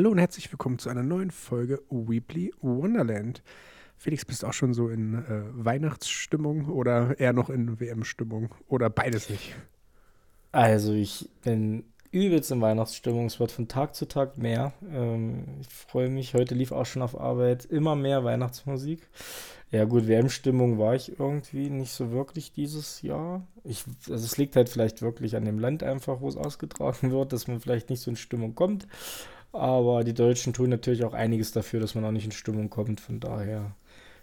Hallo und herzlich willkommen zu einer neuen Folge Weebly Wonderland. Felix, bist du auch schon so in äh, Weihnachtsstimmung oder eher noch in WM-Stimmung oder beides nicht? Also ich bin übelst in Weihnachtsstimmung. Es wird von Tag zu Tag mehr. Ähm, ich freue mich. Heute lief auch schon auf Arbeit immer mehr Weihnachtsmusik. Ja gut, WM-Stimmung war ich irgendwie nicht so wirklich dieses Jahr. Ich, also es liegt halt vielleicht wirklich an dem Land einfach, wo es ausgetragen wird, dass man vielleicht nicht so in Stimmung kommt. Aber die Deutschen tun natürlich auch einiges dafür, dass man auch nicht in Stimmung kommt. Von daher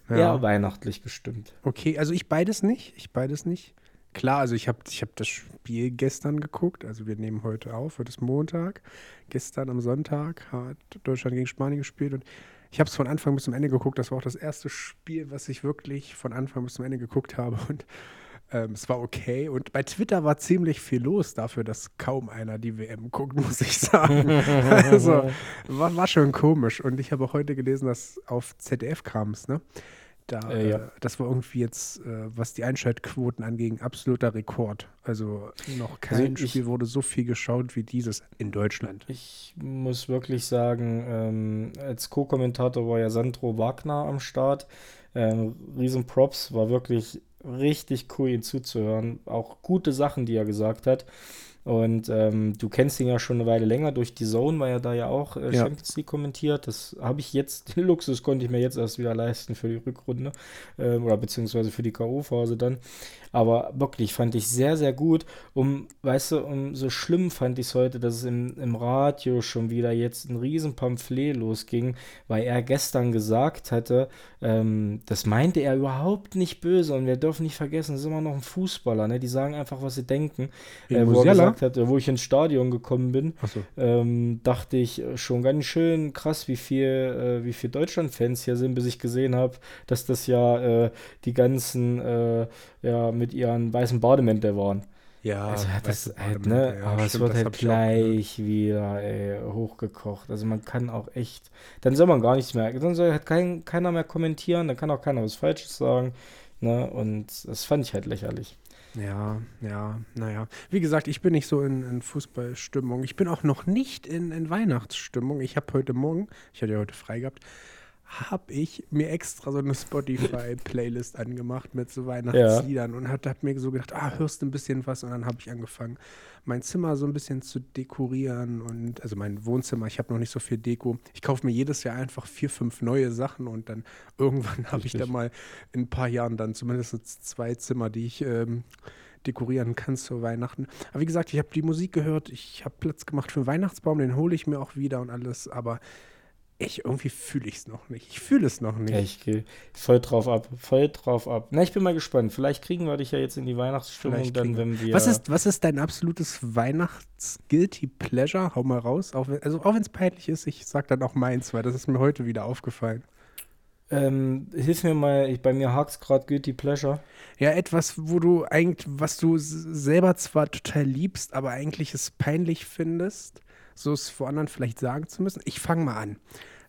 ja. eher weihnachtlich gestimmt. Okay, also ich beides nicht. Ich beides nicht. Klar, also ich habe ich hab das Spiel gestern geguckt. Also wir nehmen heute auf. Heute ist Montag. Gestern am Sonntag hat Deutschland gegen Spanien gespielt und ich habe es von Anfang bis zum Ende geguckt. Das war auch das erste Spiel, was ich wirklich von Anfang bis zum Ende geguckt habe. Und ähm, es war okay. Und bei Twitter war ziemlich viel los dafür, dass kaum einer die WM guckt, muss ich sagen. also war, war schon komisch. Und ich habe auch heute gelesen, dass auf ZDF kam es, ne? Da, äh, ja. äh, das war irgendwie jetzt, äh, was die Einschaltquoten angeht, absoluter Rekord. Also noch kein also ich, Spiel wurde so viel geschaut wie dieses in Deutschland. Ich muss wirklich sagen, ähm, als Co-Kommentator war ja Sandro Wagner am Start. Ähm, riesen Props, war wirklich richtig cool, ihn zuzuhören. Auch gute Sachen, die er gesagt hat. Und ähm, du kennst ihn ja schon eine Weile länger durch die Zone, weil er da ja auch äh, ja. Champions League kommentiert. Das habe ich jetzt, den Luxus konnte ich mir jetzt erst wieder leisten für die Rückrunde ähm, oder beziehungsweise für die K.O.-Phase dann. Aber wirklich fand ich sehr, sehr gut. Um, weißt du, um so schlimm fand ich es heute, dass es im, im Radio schon wieder jetzt ein riesen Pamphlet losging, weil er gestern gesagt hatte, ähm, das meinte er überhaupt nicht böse und wir dürfen nicht vergessen, das ist immer noch ein Fußballer, ne? Die sagen einfach, was sie denken. Äh, wo er gesagt hat, wo ich ins Stadion gekommen bin, so. ähm, dachte ich schon ganz schön krass, wie viel, äh, wie viel Deutschland-Fans hier sind, bis ich gesehen habe, dass das ja äh, die ganzen äh, ja, mit ihren weißen Bademänteln waren. Ja, also hat das halt, ne? Ja, aber stimmt, es wird halt gleich wieder ey, hochgekocht. Also man kann auch echt, dann soll man gar nichts mehr, dann soll halt kein, keiner mehr kommentieren, dann kann auch keiner was Falsches sagen. Ne? Und das fand ich halt lächerlich. Ja, ja, naja. Wie gesagt, ich bin nicht so in, in Fußballstimmung. Ich bin auch noch nicht in, in Weihnachtsstimmung. Ich habe heute Morgen, ich hatte ja heute frei gehabt, habe ich mir extra so eine Spotify-Playlist angemacht mit so Weihnachtsliedern ja. und habe hab mir so gedacht, ah, hörst du ein bisschen was? Und dann habe ich angefangen, mein Zimmer so ein bisschen zu dekorieren und also mein Wohnzimmer, ich habe noch nicht so viel Deko. Ich kaufe mir jedes Jahr einfach vier, fünf neue Sachen und dann irgendwann habe ich da mal in ein paar Jahren dann zumindest zwei Zimmer, die ich ähm, dekorieren kann zu Weihnachten. Aber wie gesagt, ich habe die Musik gehört, ich habe Platz gemacht für den Weihnachtsbaum, den hole ich mir auch wieder und alles, aber ich irgendwie fühle ich es noch nicht. Ich fühle es noch nicht. Ja, ich gehe voll drauf ab, voll drauf ab. Na, ich bin mal gespannt. Vielleicht kriegen wir dich ja jetzt in die Weihnachtsstimmung dann, wenn wir. Was ist, was ist dein absolutes Weihnachts-Guilty Pleasure? Hau mal raus. Auch wenn, also auch wenn es peinlich ist, ich sag dann auch meins, weil das ist mir heute wieder aufgefallen. Ähm, hilf mir mal, ich, bei mir hakt es gerade Guilty Pleasure. Ja, etwas, wo du eigentlich, was du selber zwar total liebst, aber eigentlich es peinlich findest so es vor anderen vielleicht sagen zu müssen. Ich fange mal an.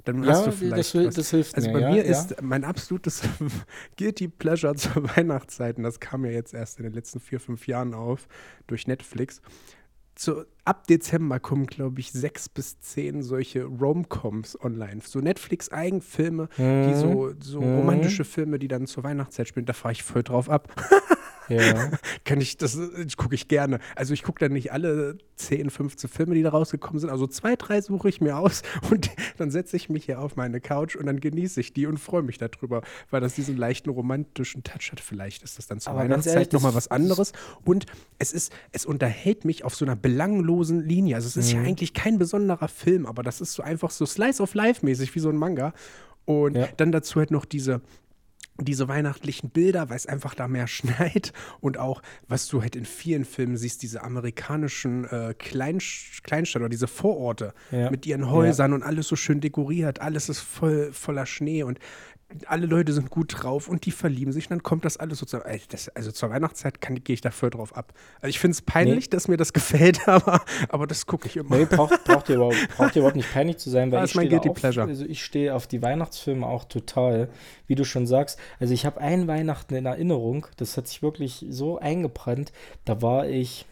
Dann ja, hast du vielleicht das, das hilft Also mir, bei mir ja. ist mein absolutes Guilty Pleasure zur Weihnachtszeit, und das kam ja jetzt erst in den letzten vier, fünf Jahren auf durch Netflix. Zu, ab Dezember kommen, glaube ich, sechs bis zehn solche Romcoms online. So Netflix-Eigenfilme, mhm. die so, so mhm. romantische Filme, die dann zur Weihnachtszeit spielen. Da fahre ich voll drauf ab. Ja. Kann ich, das, das gucke ich gerne. Also ich gucke dann nicht alle 10, 15 Filme, die da rausgekommen sind. Also zwei, drei suche ich mir aus und dann setze ich mich hier auf meine Couch und dann genieße ich die und freue mich darüber, weil das diesen leichten romantischen Touch hat. Vielleicht ist das dann zur Aber Weihnachtszeit nochmal was anderes. Und es ist, es unterhält mich auf so einer belanglosen Linie. Also es ist mhm. ja eigentlich kein besonderer Film, aber das ist so einfach so Slice of Life mäßig, wie so ein Manga. Und ja. dann dazu halt noch diese diese weihnachtlichen Bilder, weil es einfach da mehr schneit und auch, was du halt in vielen Filmen siehst, diese amerikanischen äh, Klein Kleinstädte oder diese Vororte ja. mit ihren Häusern ja. und alles so schön dekoriert, alles ist voll voller Schnee und alle Leute sind gut drauf und die verlieben sich und dann kommt das alles sozusagen. also zur Weihnachtszeit gehe ich da voll drauf ab. Also ich finde es peinlich, nee. dass mir das gefällt, aber, aber das gucke ich immer. Nee, braucht, braucht, ihr überhaupt, braucht ihr überhaupt nicht peinlich zu sein, weil das ich stehe auf, also ich stehe auf die Weihnachtsfilme auch total, wie du schon sagst. Also ich habe einen Weihnachten in Erinnerung, das hat sich wirklich so eingebrannt. Da war ich,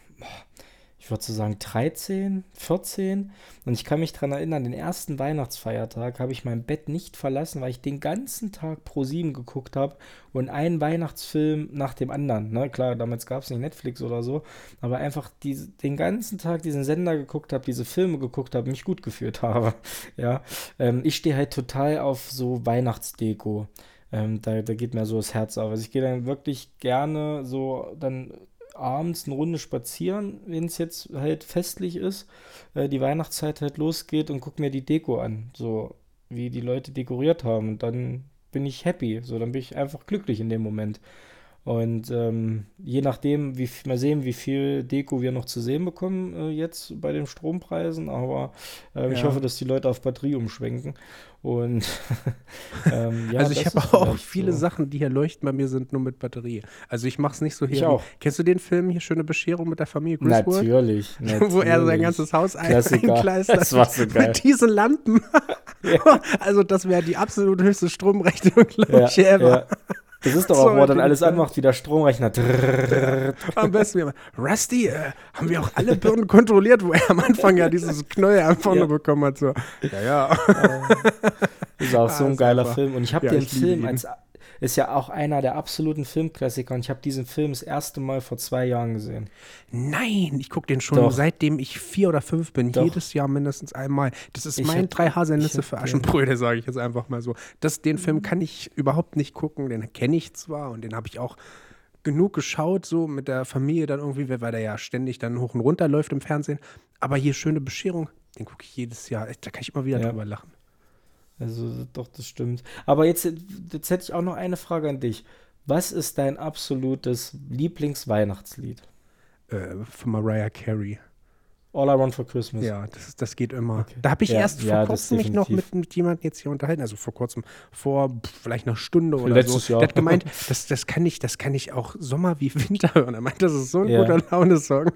ich würde so sagen 13, 14. Und ich kann mich daran erinnern, den ersten Weihnachtsfeiertag habe ich mein Bett nicht verlassen, weil ich den ganzen Tag pro 7 geguckt habe und einen Weihnachtsfilm nach dem anderen. Ne? Klar, damals gab es nicht Netflix oder so, aber einfach die, den ganzen Tag diesen Sender geguckt habe, diese Filme geguckt habe, mich gut gefühlt habe. ja, ähm, ich stehe halt total auf so Weihnachtsdeko. Ähm, da, da geht mir so das Herz auf. Also ich gehe dann wirklich gerne so dann abends eine Runde spazieren, wenn es jetzt halt festlich ist, äh, die Weihnachtszeit halt losgeht und gucke mir die Deko an, so wie die Leute dekoriert haben. Und dann bin ich happy, so dann bin ich einfach glücklich in dem Moment. Und ähm, je nachdem, wie mal sehen, wie viel Deko wir noch zu sehen bekommen äh, jetzt bei den Strompreisen. Aber äh, ja. ich hoffe, dass die Leute auf Batterie umschwenken. Und ähm, ja, also ich habe auch viele so. Sachen, die hier leuchten bei mir, sind nur mit Batterie. Also ich mache es nicht so hier. Ich auch. Kennst du den Film hier Schöne Bescherung mit der Familie Griswold? Natürlich, natürlich. Wo er sein ganzes Haus einkleist. Das war so geil. Mit diesen Lampen. Ja. Also das wäre die absolut höchste Stromrechnung, glaube ich, ja, ever. Das ist doch auch, wo er dann alles anmacht, wie der Stromrechner. Am besten immer. Rusty, äh, haben wir auch alle Birnen kontrolliert, wo er am Anfang ja dieses Knäuel einfach ja. bekommen hat. So. Ja, ja. ist auch so ein geiler Film. Und ich habe ja, den Film als ist ja auch einer der absoluten Filmklassiker und ich habe diesen Film das erste Mal vor zwei Jahren gesehen. Nein, ich gucke den schon Doch. seitdem ich vier oder fünf bin. Doch. Jedes Jahr mindestens einmal. Das ist ich mein drei Haselnüsse für Aschenbrödel, sage ich jetzt einfach mal so. Das, den Film kann ich überhaupt nicht gucken. Den kenne ich zwar und den habe ich auch genug geschaut, so mit der Familie dann irgendwie, weil der ja ständig dann hoch und runter läuft im Fernsehen. Aber hier schöne Bescherung, den gucke ich jedes Jahr. Da kann ich immer wieder ja. drüber lachen. Also doch, das stimmt. Aber jetzt, jetzt hätte ich auch noch eine Frage an dich. Was ist dein absolutes Lieblingsweihnachtslied? Äh, von Mariah Carey. All I Want for Christmas. Ja, das, das geht immer. Okay. Da habe ich ja, erst vor ja, kurzem mich noch mit, mit jemandem jetzt hier unterhalten, also vor kurzem, vor vielleicht einer Stunde oder Letztes so. Jahr. Der hat gemeint, das, das, kann ich, das kann ich auch Sommer wie Winter hören. Er meint, das ist so ein ja. guter Laune-Song.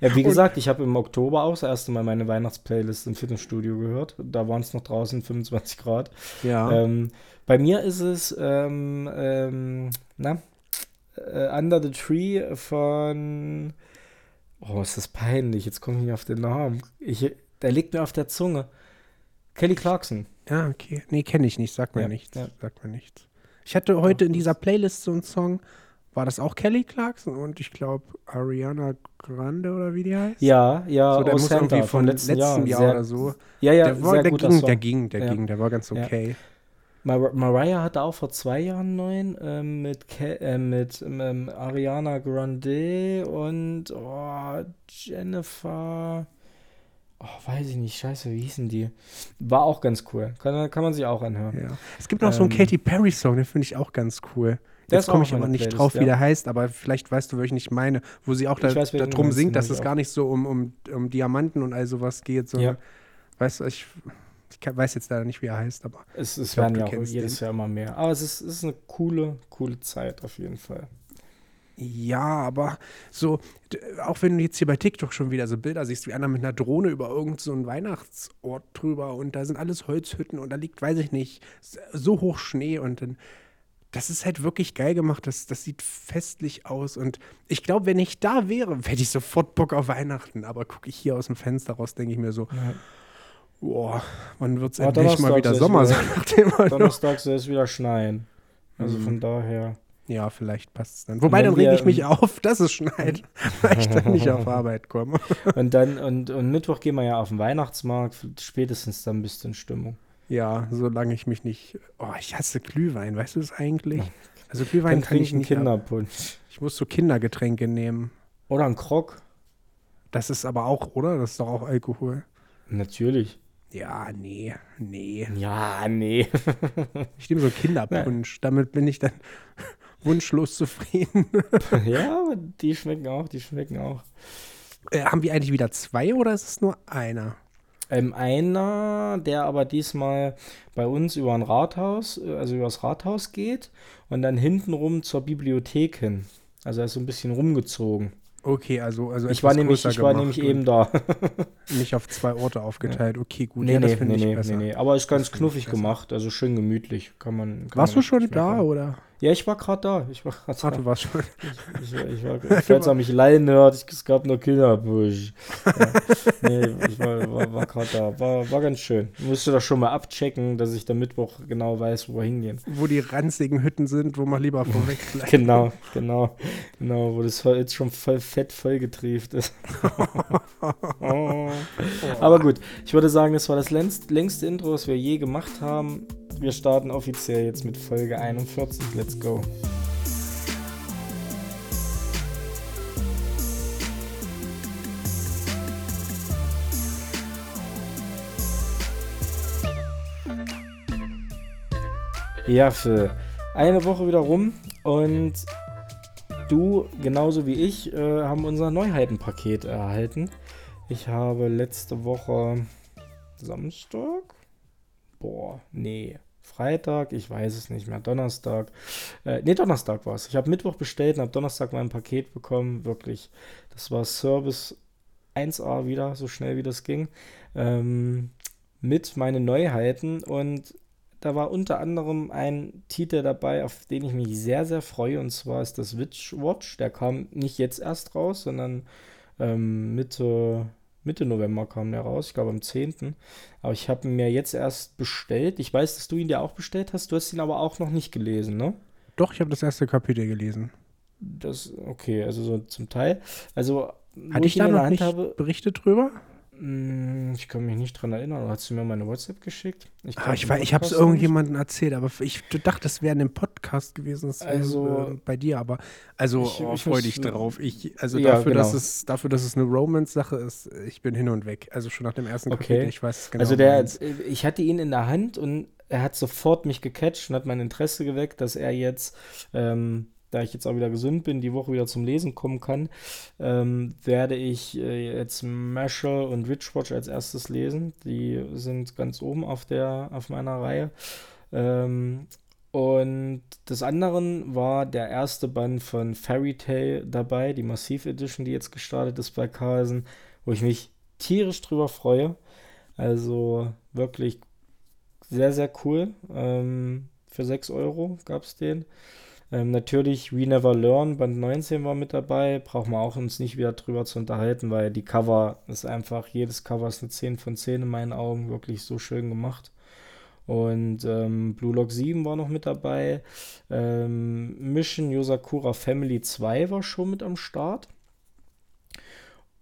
ja, wie gesagt, ich habe im Oktober auch das erste Mal meine Weihnachtsplaylist im Fitnessstudio gehört. Da waren es noch draußen 25 Grad. Ja. Ähm, bei mir ist es, ähm, ähm, na, uh, Under the Tree von Oh, ist das peinlich. Jetzt komme ich nicht auf den Namen. Ich, der liegt mir auf der Zunge. Kelly Clarkson. Ja, okay. Nee, kenne ich nicht. Sag mir ja, nichts. Ja. Sag mir nichts. Ich hatte heute in dieser Playlist so einen Song. War das auch Kelly Clarkson und ich glaube Ariana Grande oder wie die heißt? Ja, ja. So, der muss irgendwie von letzten, letzten Jahr, Jahr oder so. Ja, ja, der, war, der, ging, der ging, der ja. ging, der war ganz okay. Mar Mariah hatte auch vor zwei Jahren einen neuen ähm, mit, Ke äh, mit ähm, Ariana Grande und oh, Jennifer. Oh, weiß ich nicht, scheiße, wie hießen die? War auch ganz cool. Kann, kann man sich auch anhören. Ja. Es gibt noch ähm, so einen ähm, Katy Perry-Song, den finde ich auch ganz cool. Jetzt komme ich aber nicht Playlist, drauf, wie der heißt, aber vielleicht weißt du, welchen ich meine, wo sie auch da, weiß, darum singt, dass es gar nicht so um, um, um Diamanten und all sowas geht, sondern, ja. weißt du, ich ich weiß jetzt leider nicht, wie er heißt, aber. Es, es werden ja auch jedes den. Jahr immer mehr. Aber es ist, es ist eine coole, coole Zeit auf jeden Fall. Ja, aber so, auch wenn du jetzt hier bei TikTok schon wieder so Bilder siehst, wie einer mit einer Drohne über irgendeinen so Weihnachtsort drüber und da sind alles Holzhütten und da liegt, weiß ich nicht, so hoch Schnee und dann, das ist halt wirklich geil gemacht, das, das sieht festlich aus und ich glaube, wenn ich da wäre, hätte ich sofort Bock auf Weihnachten, aber gucke ich hier aus dem Fenster raus, denke ich mir so, ja. Boah, wann wird es endlich mal wieder Sommer sein? Donnerstag soll es wieder schneien. Also mhm. von daher. Ja, vielleicht passt es dann. Wobei, dann rege ich mich auf, dass es schneit, weil ich dann nicht auf Arbeit komme. und dann, und, und Mittwoch gehen wir ja auf den Weihnachtsmarkt, spätestens dann bist du in Stimmung. Ja, solange ich mich nicht. Oh, ich hasse Glühwein, weißt du das eigentlich? Also Glühwein kann ich nicht. Kinderpunsch. Ich muss so Kindergetränke nehmen. Oder ein Krog. Das ist aber auch, oder? Das ist doch auch Alkohol. Natürlich. Ja, nee, nee. Ja, nee. ich nehme so Kinderpunsch. Damit bin ich dann wunschlos zufrieden. ja, die schmecken auch, die schmecken auch. Äh, haben wir eigentlich wieder zwei oder ist es nur einer? Ähm, einer, der aber diesmal bei uns über ein Rathaus, äh, also über das Rathaus geht und dann hintenrum zur Bibliothek hin. Also er ist so ein bisschen rumgezogen. Okay, also, also ich war nämlich, ich war nämlich eben da. nicht auf zwei Orte aufgeteilt. Okay, gut. Nee, ja, nee, nee, nee, nee, Aber ist ganz knuffig gemacht, also schön gemütlich. Kann man. Kann Warst man du schon da oder? Ja, ich war gerade da. Ich war gerade Ah, da. du warst schon. Ich, ich, ich war, falls er mich leihen hört, ich, es gab nur Kinderbusch. Ja. Nee, ich war, war, war gerade da. War, war ganz schön. Musste das schon mal abchecken, dass ich am Mittwoch genau weiß, wo wir hingehen. Wo die ranzigen Hütten sind, wo man lieber vorweg bleibt. Genau, genau, genau, wo das voll- jetzt schon voll fett vollgetrieft ist. Aber gut, ich würde sagen, das war das längst, längste Intro, was wir je gemacht haben. Wir starten offiziell jetzt mit Folge 41. Let's go. Ja, für eine Woche wieder rum und du, genauso wie ich, äh, haben unser Neuheitenpaket erhalten. Ich habe letzte Woche Samstag? Boah, nee. Freitag, ich weiß es nicht mehr. Donnerstag. Äh, nee, Donnerstag war es. Ich habe Mittwoch bestellt und habe Donnerstag mein Paket bekommen. Wirklich. Das war Service 1A wieder, so schnell wie das ging. Ähm, mit meinen Neuheiten und da war unter anderem ein Titel dabei, auf den ich mich sehr, sehr freue. Und zwar ist das Witch Watch. Der kam nicht jetzt erst raus, sondern ähm, Mitte, Mitte November kam der raus. Ich glaube am 10. Aber ich habe ihn mir jetzt erst bestellt. Ich weiß, dass du ihn dir auch bestellt hast. Du hast ihn aber auch noch nicht gelesen, ne? Doch, ich habe das erste Kapitel gelesen. Das, okay, also so zum Teil. Also, Hatte ich ihn da noch nicht habe, berichtet drüber? Mh, ich kann mich nicht dran erinnern. Oder hast du mir meine WhatsApp geschickt? Ich Ah, ich ich habe es irgendjemandem erzählt, aber ich dachte, das wäre in dem Podcast gewesen, das wäre Also- äh, bei dir, aber also Ich- oh, ich freu muss- dich drauf. Ich, also Ja, dafür, dass genau. es, dafür, dass es eine Romance-Sache ist, ich bin hin und weg. Also schon nach dem ersten Okay. Kapitel, ich weiß es genau. also der, ich hatte ihn in der Hand und er hat sofort mich gecatcht und hat mein Interesse geweckt, dass er jetzt, ähm, da ich jetzt auch wieder gesund bin, die Woche wieder zum Lesen kommen kann, ähm, werde ich äh, jetzt Marshall und Witchwatch als erstes lesen. Die sind ganz oben auf der, auf meiner Reihe. Ähm, und des anderen war der erste Band von Fairy Tail dabei, die Massiv Edition, die jetzt gestartet ist bei Carlsen, wo ich mich tierisch drüber freue. Also wirklich sehr, sehr cool. Ähm, für 6 Euro gab es den. Ähm, natürlich We Never Learn, Band 19 war mit dabei. Brauchen wir auch uns nicht wieder drüber zu unterhalten, weil die Cover ist einfach, jedes Cover ist eine 10 von 10 in meinen Augen. Wirklich so schön gemacht. Und ähm, Blue Lock 7 war noch mit dabei. Ähm, Mission Yosakura Family 2 war schon mit am Start.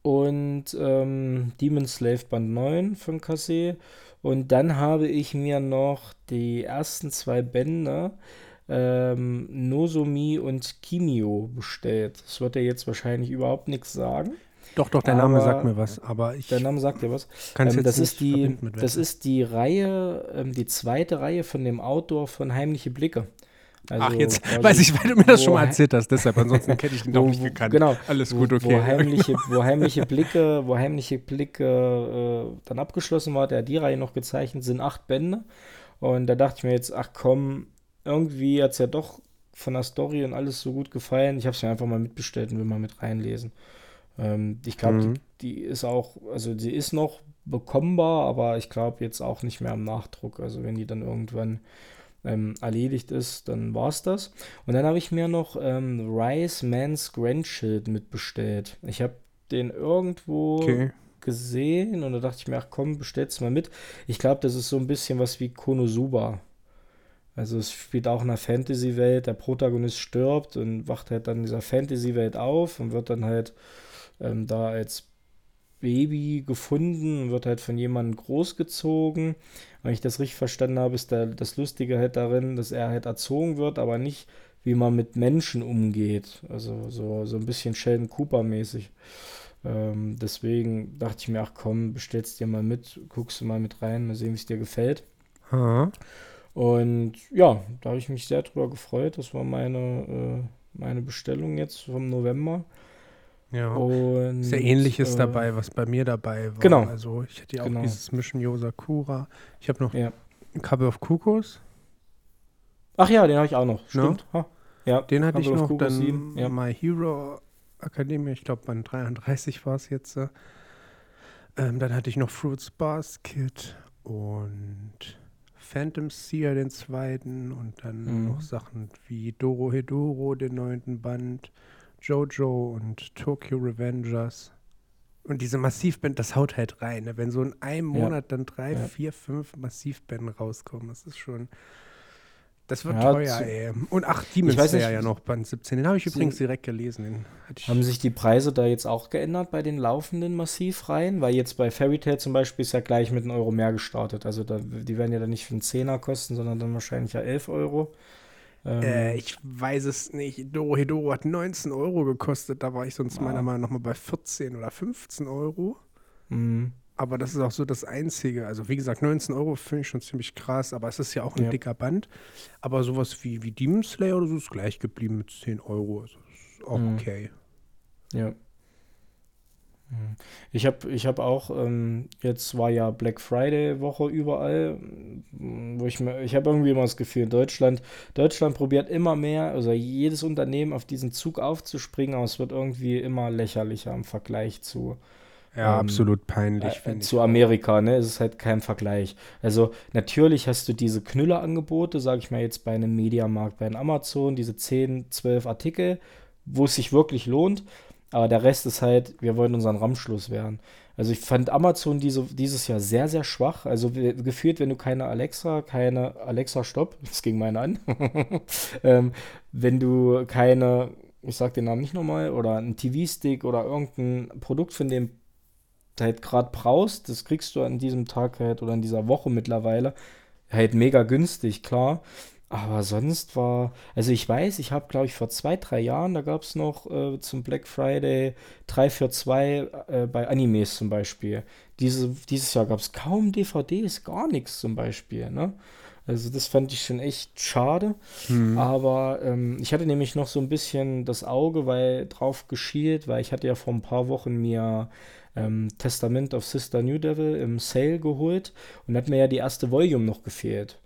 Und ähm, Demon Slave Band 9 von Kase. Und dann habe ich mir noch die ersten zwei Bände ähm, Nozomi und Kimio bestellt. Das wird ja jetzt wahrscheinlich überhaupt nichts sagen. doch, doch, der Name aber- sagt mir was, aber ich Der Name sagt dir was. kann es Ähm, das, ist die, das ist die Reihe, ähm, die zweite Reihe von dem Autor von Heimliche Blicke. Also Ach, jetzt weiß ich, weil du mir das schon mal erzählt hast, deshalb, ansonsten hätte ich ihn doch nicht gekannt. Genau. Alles wo, gut, okay. Wo heimliche, wo heimliche Blicke, wo heimliche Blicke äh, dann abgeschlossen war, der hat die Reihe noch gezeichnet, sind acht Bände. Und da dachte ich mir jetzt, ach komm, irgendwie hat es ja doch von der Story und alles so gut gefallen. Ich habe es mir einfach mal mitbestellt und will mal mit reinlesen. Ähm, ich glaube, Mhm. die, die ist auch, also sie ist noch bekommbar, aber ich glaube jetzt auch nicht mehr im Nachdruck. Also wenn die dann irgendwann ähm, erledigt ist, dann war es das. Und dann habe ich mir noch ähm, Rice Man's Grandchild mitbestellt. Ich habe den irgendwo Okay. gesehen und da dachte ich mir, ach komm, bestell's mal mit. Ich glaube, das ist so ein bisschen was wie Konosuba. Also es spielt auch in einer Fantasy-Welt, der Protagonist stirbt und wacht halt dann in dieser Fantasy-Welt auf und wird dann halt ähm, da als Baby gefunden und wird halt von jemandem großgezogen. Wenn ich das richtig verstanden habe, ist der, das Lustige halt darin, dass er halt erzogen wird, aber nicht, wie man mit Menschen umgeht. Also so, so ein bisschen Sheldon Cooper-mäßig. Ähm, deswegen dachte ich mir, ach komm, bestellst dir mal mit, guckst du mal mit rein, mal sehen, wie es dir gefällt. Aha. Und ja, da habe ich mich sehr drüber gefreut. Das war meine, äh, meine Bestellung jetzt vom November. Ja. Und, Ist ja ähnliches äh, dabei, was bei mir dabei war. Genau. Also ich hatte ja auch Genau. dieses Mission Yosakura. Ich habe noch Ja. Couple of Cuckoos. Ach ja, den habe ich auch noch. Stimmt. Ha. Ja, Den hatte ich noch. Cuckoos Dann 7, ja. My Hero Academia. Ich glaube, Band 33 war es jetzt. äh. Ähm, dann hatte ich noch Fruits Basket und Phantom Seer, den zweiten, und dann Mhm. noch Sachen wie Doro Hedoro, den neunten Band, Jojo und Tokyo Revengers. Und diese Massivband, das haut halt rein. Ne? Wenn so in einem Ja. Monat dann drei, Ja. vier, fünf Massivbänden rauskommen, das ist schon. Das wird Ja, teuer, ey. Und ach, Demon Slayer nicht, ja noch, Band 17. Den habe ich übrigens direkt gelesen. Haben sich die Preise da jetzt auch geändert bei den laufenden Massivreihen? Weil jetzt bei Fairy Tail zum Beispiel ist ja gleich mit einem Euro mehr gestartet. Also da, die werden ja dann nicht für einen Zehner kosten, sondern dann wahrscheinlich ja 11 Euro. Ähm, Äh, ich weiß es nicht. Doro Hedoro hat 19 Euro gekostet. Da war ich sonst Ja. meiner Meinung nach mal bei 14 oder 15 Euro. mh. Aber das ist auch so das Einzige. Also wie gesagt, 19 Euro finde ich schon ziemlich krass, aber es ist ja auch ein Ja. dicker Band. Aber sowas wie, wie Demon Slayer oder so ist gleich geblieben mit 10 Euro. Also ist auch Mhm. okay. Ja. Mhm. Ich habe ich hab auch, ähm, jetzt war ja Black Friday Woche überall, wo ich mir, ich habe irgendwie immer das Gefühl, Deutschland, Deutschland probiert immer mehr, also jedes Unternehmen auf diesen Zug aufzuspringen, aber es wird irgendwie immer lächerlicher im Vergleich zu, Ja, Ähm, absolut peinlich, äh, zu Amerika, ne? Es ist halt kein Vergleich. Also natürlich hast du diese Knüllerangebote, sage ich mal jetzt bei einem Mediamarkt, bei einem Amazon, diese 10, 12 Artikel, wo es sich wirklich lohnt. Aber der Rest ist halt, wir wollen unseren Ramschluss werden. Also ich fand Amazon diese, dieses Jahr sehr, sehr schwach. Also gefühlt, wenn du keine Alexa, keine Alexa, stopp, das ging meine an. ähm, wenn du keine, ich sag den Namen nicht nochmal, oder einen TV-Stick oder irgendein Produkt von dem halt gerade brauchst, das kriegst du an diesem Tag halt oder in dieser Woche mittlerweile halt mega günstig, klar. Aber sonst war, also ich weiß, ich habe, glaube ich, vor zwei, drei Jahren, da gab es noch äh, zum Black Friday 3 für 2 äh, bei Animes zum Beispiel. Diese, dieses Jahr gab es kaum DVDs, gar nichts zum Beispiel, ne? Also das fand ich schon echt schade. Hm. Aber ähm, ich hatte nämlich noch so ein bisschen das Auge weil, drauf geschielt, weil ich hatte ja vor ein paar Wochen mir ähm, Testament of Sister New Devil im Sale geholt und hat mir ja die erste Volume noch gefehlt.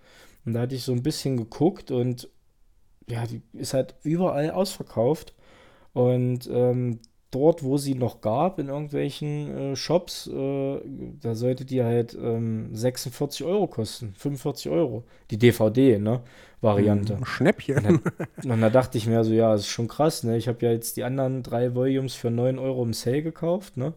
Und da hatte ich so ein bisschen geguckt und ja, die ist halt überall ausverkauft. Und ähm, dort, wo sie noch gab, in irgendwelchen äh, Shops, äh, da sollte die halt ähm, 46 Euro kosten, 45 Euro. Die DVD, ne? Variante. Hm, Schnäppchen. Und dann, und da dachte ich mir so, ja, das ist schon krass, ne? Ich habe ja jetzt die anderen drei Volumes für 9 Euro im Sale gekauft, ne?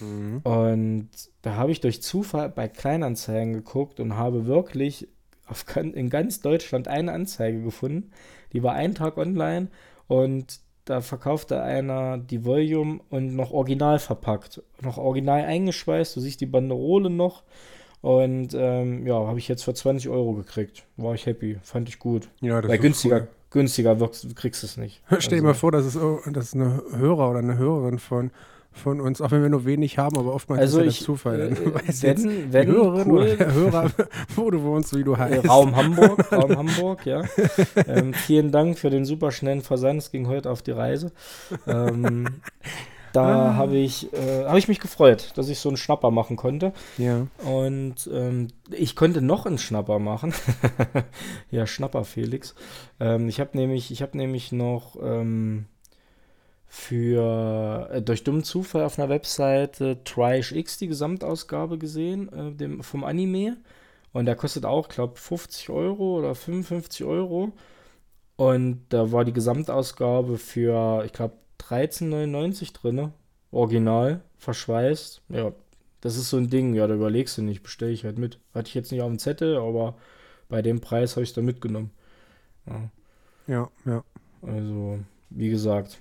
Mhm. Und da habe ich durch Zufall bei Kleinanzeigen geguckt und habe wirklich auf, in ganz Deutschland eine Anzeige gefunden. Die war einen Tag online und da verkaufte einer die Volume und noch original verpackt. Noch original eingeschweißt. Du siehst die Banderole noch. Und ähm, ja, habe ich jetzt für 20 Euro gekriegt. War ich happy. Fand ich gut. Ja, das Weil ist günstiger, cool. günstiger kriegst du es nicht. Stell dir mal vor, das ist, oh, das ist eine Hörer oder eine Hörerin von, von uns, auch wenn wir nur wenig haben, aber oftmals Also ist ja ich, Zufall. äh, Dann weiß wenn, wenn, Hörerin cool, oder der Hörer, wo du wohnst, wie du Äh, heißt. Raum Hamburg, Raum Hamburg, ja. Ähm, vielen Dank für den super schnellen Versand. Es ging heute auf die Reise. Ähm, da Ah. habe ich, äh, habe ich mich gefreut, dass ich so einen Schnapper machen konnte. Ja. Und ähm, ich konnte noch einen Schnapper machen. ja, Schnapper Felix. Ähm, ich habe nämlich, ich habe nämlich noch ähm, für äh, durch dummen Zufall auf einer Webseite Trash X die Gesamtausgabe gesehen, äh, dem, vom Anime. Und der kostet auch, glaube 50 Euro oder 55 Euro. Und da war die Gesamtausgabe für, ich glaube, 13,99 drin. Original, verschweißt. Ja, das ist so ein Ding, ja, da überlegst du nicht, bestelle ich halt mit. Hatte ich jetzt nicht auf dem Zettel, aber bei dem Preis habe ich es dann mitgenommen. Ja, Ja, ja. also, wie gesagt.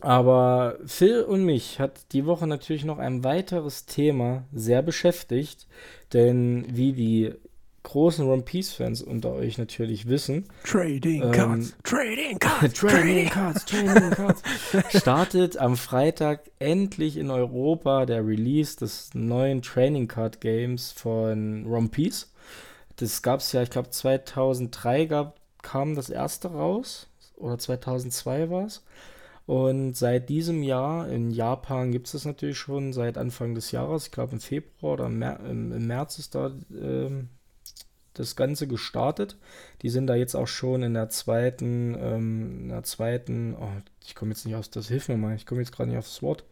Aber Phil und mich hat die Woche natürlich noch ein weiteres Thema sehr beschäftigt, denn wie die großen One Piece-Fans unter euch natürlich wissen, Trading Ähm, Cards, Trading Cards, Training Cards, Training Cards. Startet am Freitag endlich in Europa der Release des neuen Training Card Games von One Piece. Das gab es ja, ich glaube 2003 gab, kam das erste raus oder 2002 war es. Und seit diesem Jahr, in Japan gibt es das natürlich schon seit Anfang des Jahres, ich glaube im Februar oder im, März ist da ähm, das Ganze gestartet. Die sind da jetzt auch schon in der zweiten, ähm, in der zweiten, oh, ich komme jetzt nicht aus, das hilft mir mal, ich komme jetzt gerade nicht aufs Wort.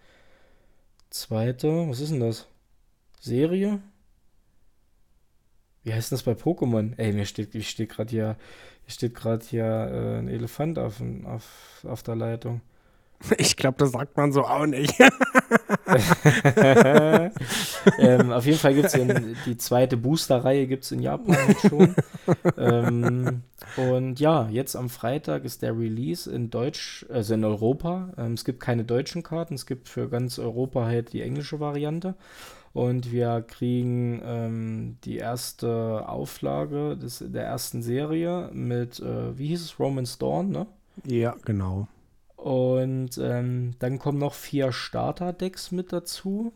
Zweite, was ist denn das? Serie? wie heißt das bei Pokémon? Ey, mir steht, mir steht gerade hier, hier steht gerade hier äh, ein Elefant auf, auf, auf der Leitung. Ich glaube, das sagt man so auch nicht. ähm, auf jeden Fall gibt es die zweite Booster-Reihe gibt es in Japan schon. ähm, und ja, jetzt am Freitag ist der Release in Deutsch, also in Europa. Ähm, es gibt keine deutschen Karten, es gibt für ganz Europa halt die englische Variante. Und wir kriegen ähm, die erste Auflage des, der ersten Serie mit, äh, wie hieß es, Roman's Dawn, ne? Ja, genau. Und ähm, dann kommen noch vier Starter-Decks mit dazu.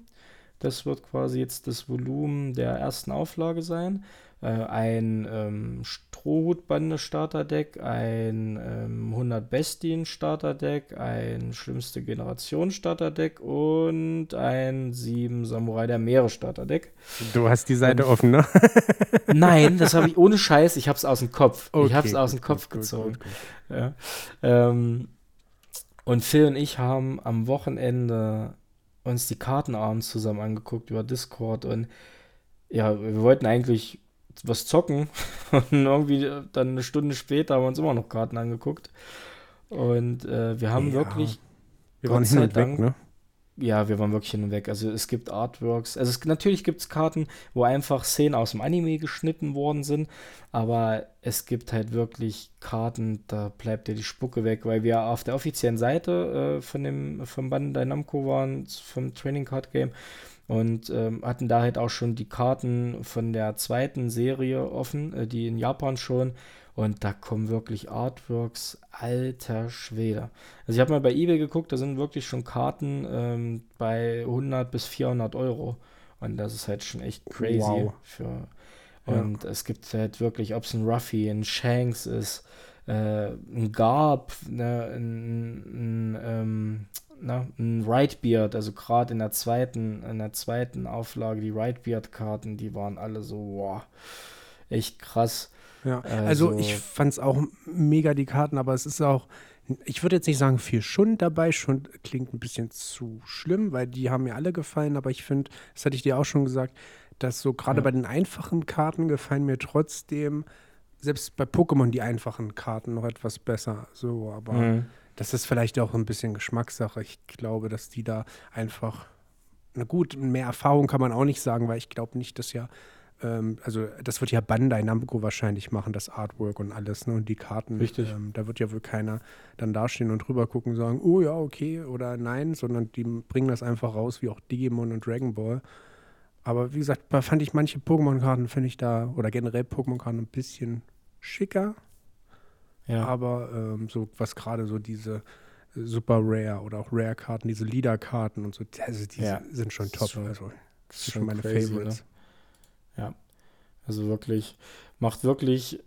Das wird quasi jetzt das Volumen der ersten Auflage sein. Äh, ein ähm, Strohhutbande-Starter-Deck, ein ähm, 100 Bestien-Starter-Deck, ein Schlimmste Generation-Starter-Deck und ein 7 Samurai der Meere-Starter-Deck. Du hast die Seite und, offen, ne? Nein, das habe ich ohne Scheiß. Ich habe es aus dem Kopf. Okay, ich habe es aus dem Kopf gut, gezogen. Gut, gut, ja. ähm, und Phil und ich haben am Wochenende uns die Karten abends zusammen angeguckt über Discord und ja, wir wollten eigentlich was zocken. Und irgendwie dann eine Stunde später haben wir uns immer noch Karten angeguckt. Und äh, wir haben ja, wirklich wir waren hin und weg, ne? Ja, wir waren wirklich hin und weg. Also es gibt Artworks. Also es, natürlich gibt es Karten, wo einfach Szenen aus dem Anime geschnitten worden sind. Aber es gibt halt wirklich Karten, da bleibt dir die Spucke weg, weil wir auf der offiziellen Seite äh, von dem vom Bandai Namco waren, vom Training Card Game und ähm, hatten da halt auch schon die Karten von der zweiten Serie offen, äh, die in Japan schon und da kommen wirklich Artworks, alter Schwede. Also ich habe mal bei eBay geguckt, da sind wirklich schon Karten ähm, bei 100 bis 400 Euro. Und das ist halt schon echt crazy. Wow. Für, und ja. es gibt halt wirklich, ob es ein Ruffy, ein Shanks ist, äh, ein Garb, ne, ein, ein, ähm, na, ein Rightbeard, also gerade in der zweiten, in der zweiten Auflage, die Rightbeard-Karten, die waren alle so, wow, echt krass. Ja, also, also ich fand es auch mega, die Karten, aber es ist auch, ich würde jetzt nicht sagen viel Schund dabei. Schund klingt ein bisschen zu schlimm, weil die haben mir alle gefallen, aber ich finde, das hatte ich dir auch schon gesagt, dass so gerade ja. bei den einfachen Karten gefallen mir trotzdem, selbst bei Pokémon die einfachen Karten noch etwas besser. So, aber mhm. das ist vielleicht auch ein bisschen Geschmackssache. Ich glaube, dass die da einfach, na gut, mehr Erfahrung kann man auch nicht sagen, weil ich glaube nicht, dass ja ähm, also das wird ja Bandai Namco wahrscheinlich machen, das Artwork und alles, ne? Und die Karten. Richtig. Ähm, da wird ja wohl keiner dann dastehen und drüber gucken und sagen, oh ja, okay oder nein, sondern die bringen das einfach raus, wie auch Digimon und Dragon Ball. Aber wie gesagt, da fand ich manche Pokémon-Karten, finde ich da, oder generell Pokémon-Karten ein bisschen schicker. Ja. Aber ähm, so, was gerade so diese Super Rare oder auch Rare-Karten, diese Leader-Karten und so, also die ja. sind schon top. Schon, also, das sind schon meine crazy, Favorites. Ne? Ja. Also wirklich, macht wirklich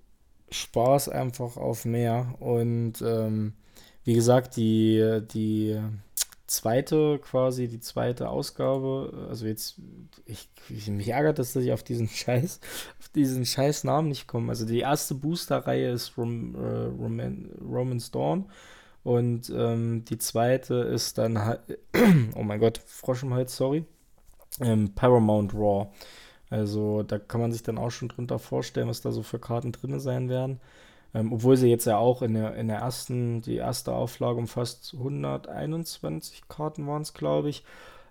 Spaß einfach auf mehr. Und ähm, wie gesagt, die, die zweite, quasi die zweite Ausgabe, also jetzt, ich, ich mich ärgert dass ich auf diesen Scheiß, auf diesen Scheiß Namen nicht komme. Also die erste Booster-Reihe ist Rom, äh, Roman, Roman's Dawn. Und ähm, die zweite ist dann, oh mein Gott, Frosch im Hals, sorry, ähm, Paramount Raw. Also da kann man sich dann auch schon drunter vorstellen, was da so für Karten drin sein werden. Ähm, obwohl sie jetzt ja auch in der, in der ersten, die erste Auflage umfasst 121 Karten waren es, glaube ich.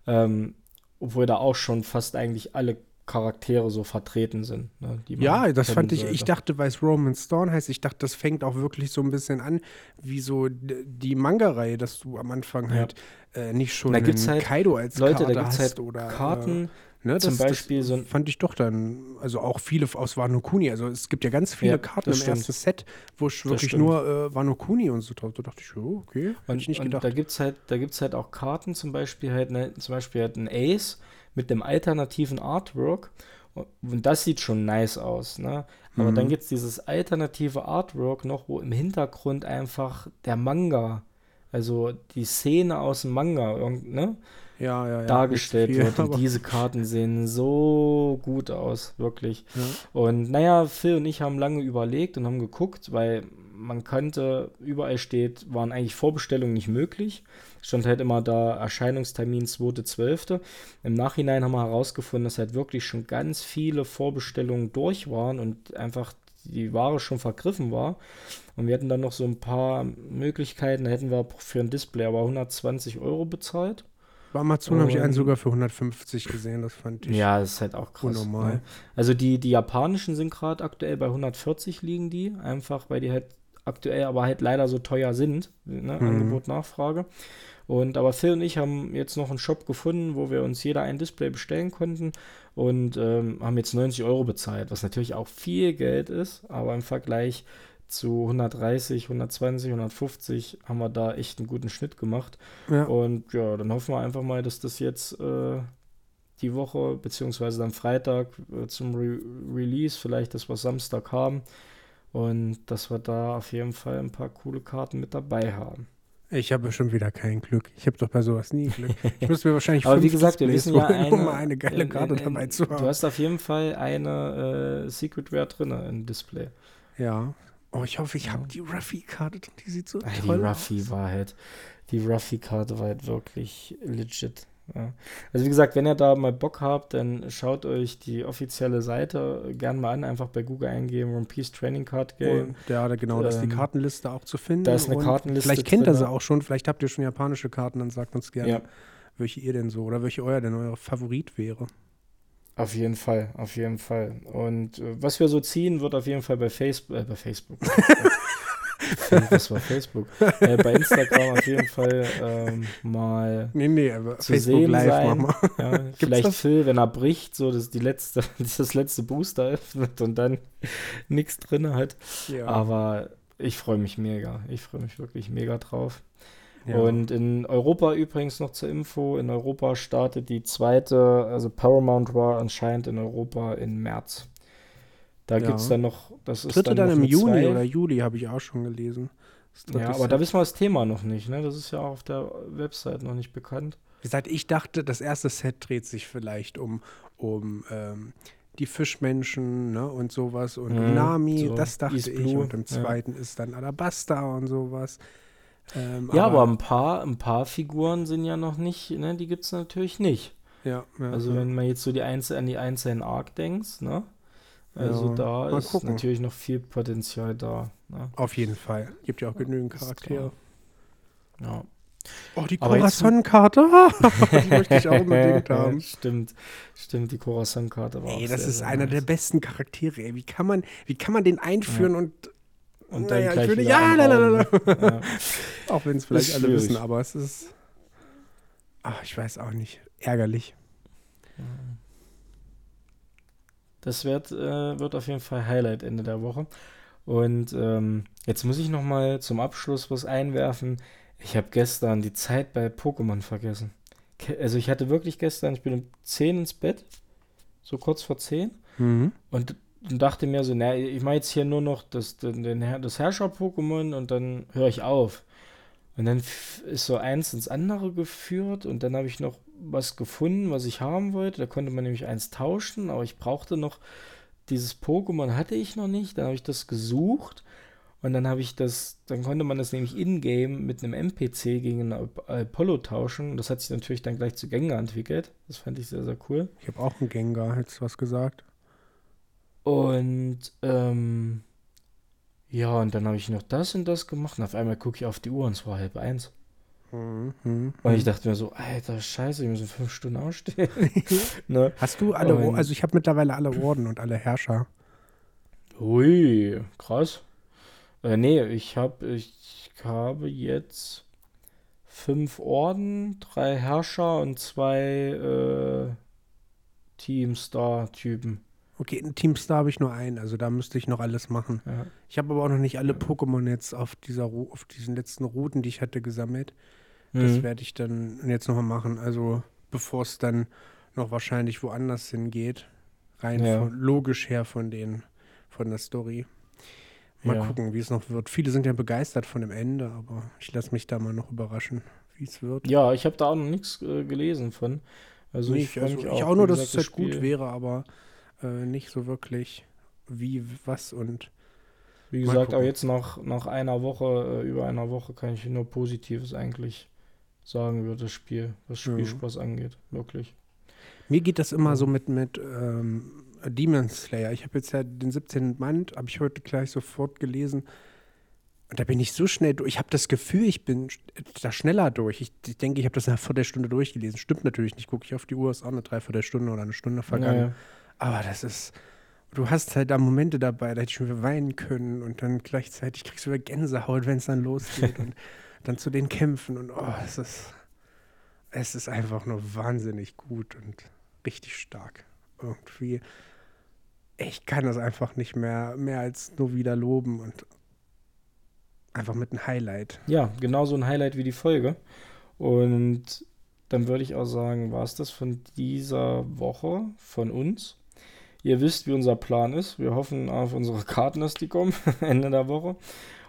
Ähm, obwohl da auch schon fast eigentlich alle Charaktere so vertreten sind. Ne, ja, das fand ich, sollte. ich dachte, weil es Roman Storm heißt, ich dachte, das fängt auch wirklich so ein bisschen an, wie so die Manga-Reihe, dass du am Anfang halt äh, nicht schon da gibt's halt, Kaido als Leute, Karte da gibt's hast halt oder Karten, äh, Ne, Zum das, Beispiel das so fand ich doch dann, also auch viele aus Wano Kuni. Also es gibt ja ganz viele ja, Karten im stimmt. ersten Set, wo ich wirklich nur äh, Wano Kuni und so drauf. Da dachte ich, oh, okay, hätte ich nicht gedacht. da gibt es halt, halt auch Karten, zum Beispiel halt, ne, zum Beispiel halt ein Ace mit dem alternativen Artwork. Und das sieht schon nice aus, ne? Aber mhm. dann gibt es dieses alternative Artwork noch, wo im Hintergrund einfach der Manga, also die Szene aus dem Manga, ne? Ja, ja, ja, dargestellt viel, wird. Und diese Karten sehen so gut aus, wirklich. Und naja, Phil und ich haben lange überlegt und haben geguckt, weil man konnte, überall steht, waren eigentlich Vorbestellungen nicht möglich. Stand halt immer da Erscheinungstermin 2.12. Im Nachhinein haben wir herausgefunden, dass halt wirklich schon ganz viele Vorbestellungen durch waren und einfach die Ware schon vergriffen war. Und wir hatten dann noch so ein paar Möglichkeiten. Da hätten wir für ein Display aber 120 Euro bezahlt. Bei Amazon habe ich einen sogar für 150 gesehen, das fand ich. Ja, das ist halt auch krass. Unnormal. Ne? Also die, die japanischen sind gerade aktuell bei 140 liegen die, einfach weil die halt aktuell aber halt leider so teuer sind. Ne? Mhm. Angebot, Nachfrage. Und aber Phil und ich haben jetzt noch einen Shop gefunden, wo wir uns jeder ein Display bestellen konnten und ähm, haben jetzt 90 Euro bezahlt, was natürlich auch viel Geld ist, aber im Vergleich zu 130, 120, 150 haben wir da echt einen guten Schnitt gemacht. Ja. Und ja, dann hoffen wir einfach mal, dass das jetzt äh, die Woche, beziehungsweise dann Freitag äh, zum Re Release, vielleicht, dass wir Samstag haben. Und dass wir da auf jeden Fall ein paar coole Karten mit dabei haben. Ich habe schon wieder kein Glück. Ich habe doch bei sowas nie Glück. Ich müsste mir wahrscheinlich Aber wie gesagt, wir wissen ja eine, um mal eine geile in- Karte in- in- dabei zu Du haben. hast auf jeden Fall eine äh, Secret Rare drin im Display. Ja. Oh, ich hoffe, ich habe die Ruffy-Karte drin. Die sieht so die toll Ruffy aus. war halt, die Ruffy-Karte war halt wirklich legit. Ja. Also wie gesagt, wenn ihr da mal Bock habt, dann schaut euch die offizielle Seite gern mal an, einfach bei Google eingeben, One Piece Trading Card Game. Und ja, da- genau, da ist die Ähm, Kartenliste auch zu finden. da ist eine Kartenliste Vielleicht kennt ihr sie auch schon, vielleicht habt ihr schon japanische Karten, dann sagt uns gerne, Ja, welche ihr denn so oder welche euer denn euer Favorit wäre. Auf jeden Fall, auf jeden Fall. Und äh, was wir so ziehen, wird auf jeden Fall bei Facebook, äh, bei Facebook. das war Facebook. Äh, bei Instagram auf jeden Fall ähm, mal Nee, nee, aber Zu Facebook sehen Live sein. machen wir. Ja, vielleicht das? Phil, wenn er bricht, so dass die letzte, das letzte Booster öffnet und dann nichts drin hat. Ja. Aber ich freue mich mega. Ich freue mich wirklich mega drauf. Ja. Und in Europa übrigens noch zur Info, in Europa startet die zweite, also Paramount War anscheinend in Europa im März. Da Ja. gibt es dann noch, das ist Dritte dann, dann, im Juni zwei. oder Juli, habe ich auch schon gelesen. Ja, aber Set. da wissen wir das Thema noch nicht, ne? Das ist ja auch auf der Website noch nicht bekannt. Wie gesagt, ich dachte, das erste Set dreht sich vielleicht um, um ähm, die Fischmenschen ne, und sowas und Mhm, Nami, so das dachte East ich. Blue, Und im ja. zweiten ist dann Alabasta und sowas. Ähm, Ja, aber, ein paar, ein paar Figuren sind ja noch nicht, ne? Die gibt es natürlich nicht. ja, ja, Also ja. wenn man jetzt so die Einzel an die einzelnen Arc denkst, ne? Also Ja, da ist gucken. natürlich noch viel Potenzial da. Ne? Auf jeden Fall. Gibt ja auch genügend Charaktere. Ja. Oh, die Aber Corazon-Karte. die möchte ich auch unbedingt haben. stimmt, stimmt, die Corazon-Karte war Ey, das ist einer der besten Charaktere. Ey. Wie kann man, wie kann man den einführen und Und dann naja, ich gleich würde, ja, einbauen, lalalala. ne? ja. auch wenn es vielleicht alle wissen, aber es ist, ach, ich weiß auch nicht, ärgerlich. Das wird, äh, wird auf jeden Fall Highlight Ende der Woche. Und ähm, jetzt muss ich noch mal zum Abschluss was einwerfen. Ich habe gestern die Zeit bei Pokémon vergessen. Also ich hatte wirklich gestern, ich bin um 10 ins Bett, so kurz vor 10, Mhm. und und dachte mir so, na, ich mache jetzt hier nur noch das, den, das Herrscher-Pokémon und dann höre ich auf. Und dann ist so eins ins andere geführt und dann habe ich noch was gefunden, was ich haben wollte. Da konnte man nämlich eins tauschen, aber ich brauchte noch dieses Pokémon hatte ich noch nicht. Dann habe ich das gesucht und dann habe ich das, dann konnte man das nämlich in-game mit einem NPC gegen einen Ap- Apollo tauschen. Das hat sich natürlich dann gleich zu Gengar entwickelt. Das fand ich sehr, sehr cool. Ich habe auch einen Gengar, hättest du was gesagt? Und ähm, ja, und dann habe ich noch das und das gemacht. Und auf einmal gucke ich auf die Uhr und es war halb eins. Mhm. Mhm. Und ich dachte mir so, alter Scheiße, ich muss in fünf Stunden ausstehen. ne? Hast du alle, Und- also ich habe mittlerweile alle Orden und alle Herrscher. Ui, krass. Äh, nee, ich habe ich habe jetzt fünf Orden, drei Herrscher und zwei äh, Teamstar-Typen. Okay, in Teamstar habe ich nur einen, also da müsste ich noch alles machen. Ja. Ich habe aber auch noch nicht alle Pokémon jetzt auf dieser auf diesen letzten Routen, die ich hatte, gesammelt. Das Mhm. werde ich dann jetzt nochmal machen. Also bevor es dann noch wahrscheinlich woanders hingeht. Rein Ja. von, logisch her von den, von der Story. Mal Ja. gucken, wie es noch wird. Viele sind ja begeistert von dem Ende, aber ich lasse mich da mal noch überraschen, wie es wird. Ja, ich habe da auch noch nichts äh, gelesen von. Also Nee, ich also auch. ich auch nur, dass gesagt, es halt das gut wäre, aber äh, nicht so wirklich wie, was und Wie gesagt, auch gucken. jetzt nach, nach einer Woche, äh, über einer Woche, kann ich nur Positives eigentlich sagen über das Spiel, was Ja. Spielspaß angeht. Wirklich. Mir geht das immer so mit, mit ähm, Demon Slayer. Ich habe jetzt ja den 17. Band, habe ich heute gleich sofort gelesen. Und da bin ich so schnell durch. Ich habe das Gefühl, ich bin da schneller durch. Ich, ich denke, ich habe das einer Viertelstunde durchgelesen. Stimmt natürlich nicht. Gucke ich auf die Uhr, ist auch eine Dreiviertelstunde oder eine Stunde vergangen. Naja. Aber das ist. Du hast halt da Momente dabei, da hätte ich schon wieder weinen können und dann gleichzeitig kriegst du wieder Gänsehaut, wenn es dann losgeht und dann zu den Kämpfen und oh, es ist. Es ist einfach nur wahnsinnig gut und richtig stark. Irgendwie. Ich kann das einfach nicht mehr, mehr als nur wieder loben und einfach mit einem Highlight. Ja, genauso ein Highlight wie die Folge. Und dann würde ich auch sagen, war es das von dieser Woche von uns. Ihr wisst, wie unser Plan ist. Wir hoffen auf unsere Karten, dass die kommen Ende der Woche.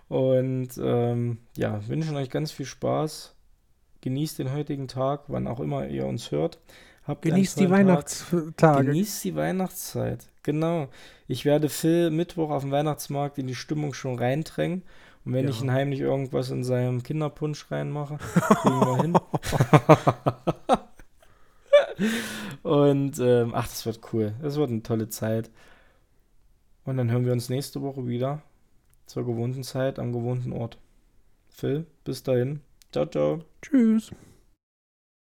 Und ähm, ja, wünschen euch ganz viel Spaß. Genießt den heutigen Tag, wann auch immer ihr uns hört. Habt Genießt die. Weihnachtstage. Genießt die Weihnachtszeit. Genau. Ich werde Phil Mittwoch auf dem Weihnachtsmarkt in die Stimmung schon reindrängen. Und wenn Ja. ich ihn heimlich irgendwas in seinem Kinderpunsch reinmache, kriegen wir hin. Und ähm, ach, das wird cool. Das wird eine tolle Zeit. Und dann hören wir uns nächste Woche wieder zur gewohnten Zeit am gewohnten Ort. Phil, bis dahin. Ciao, ciao. Tschüss.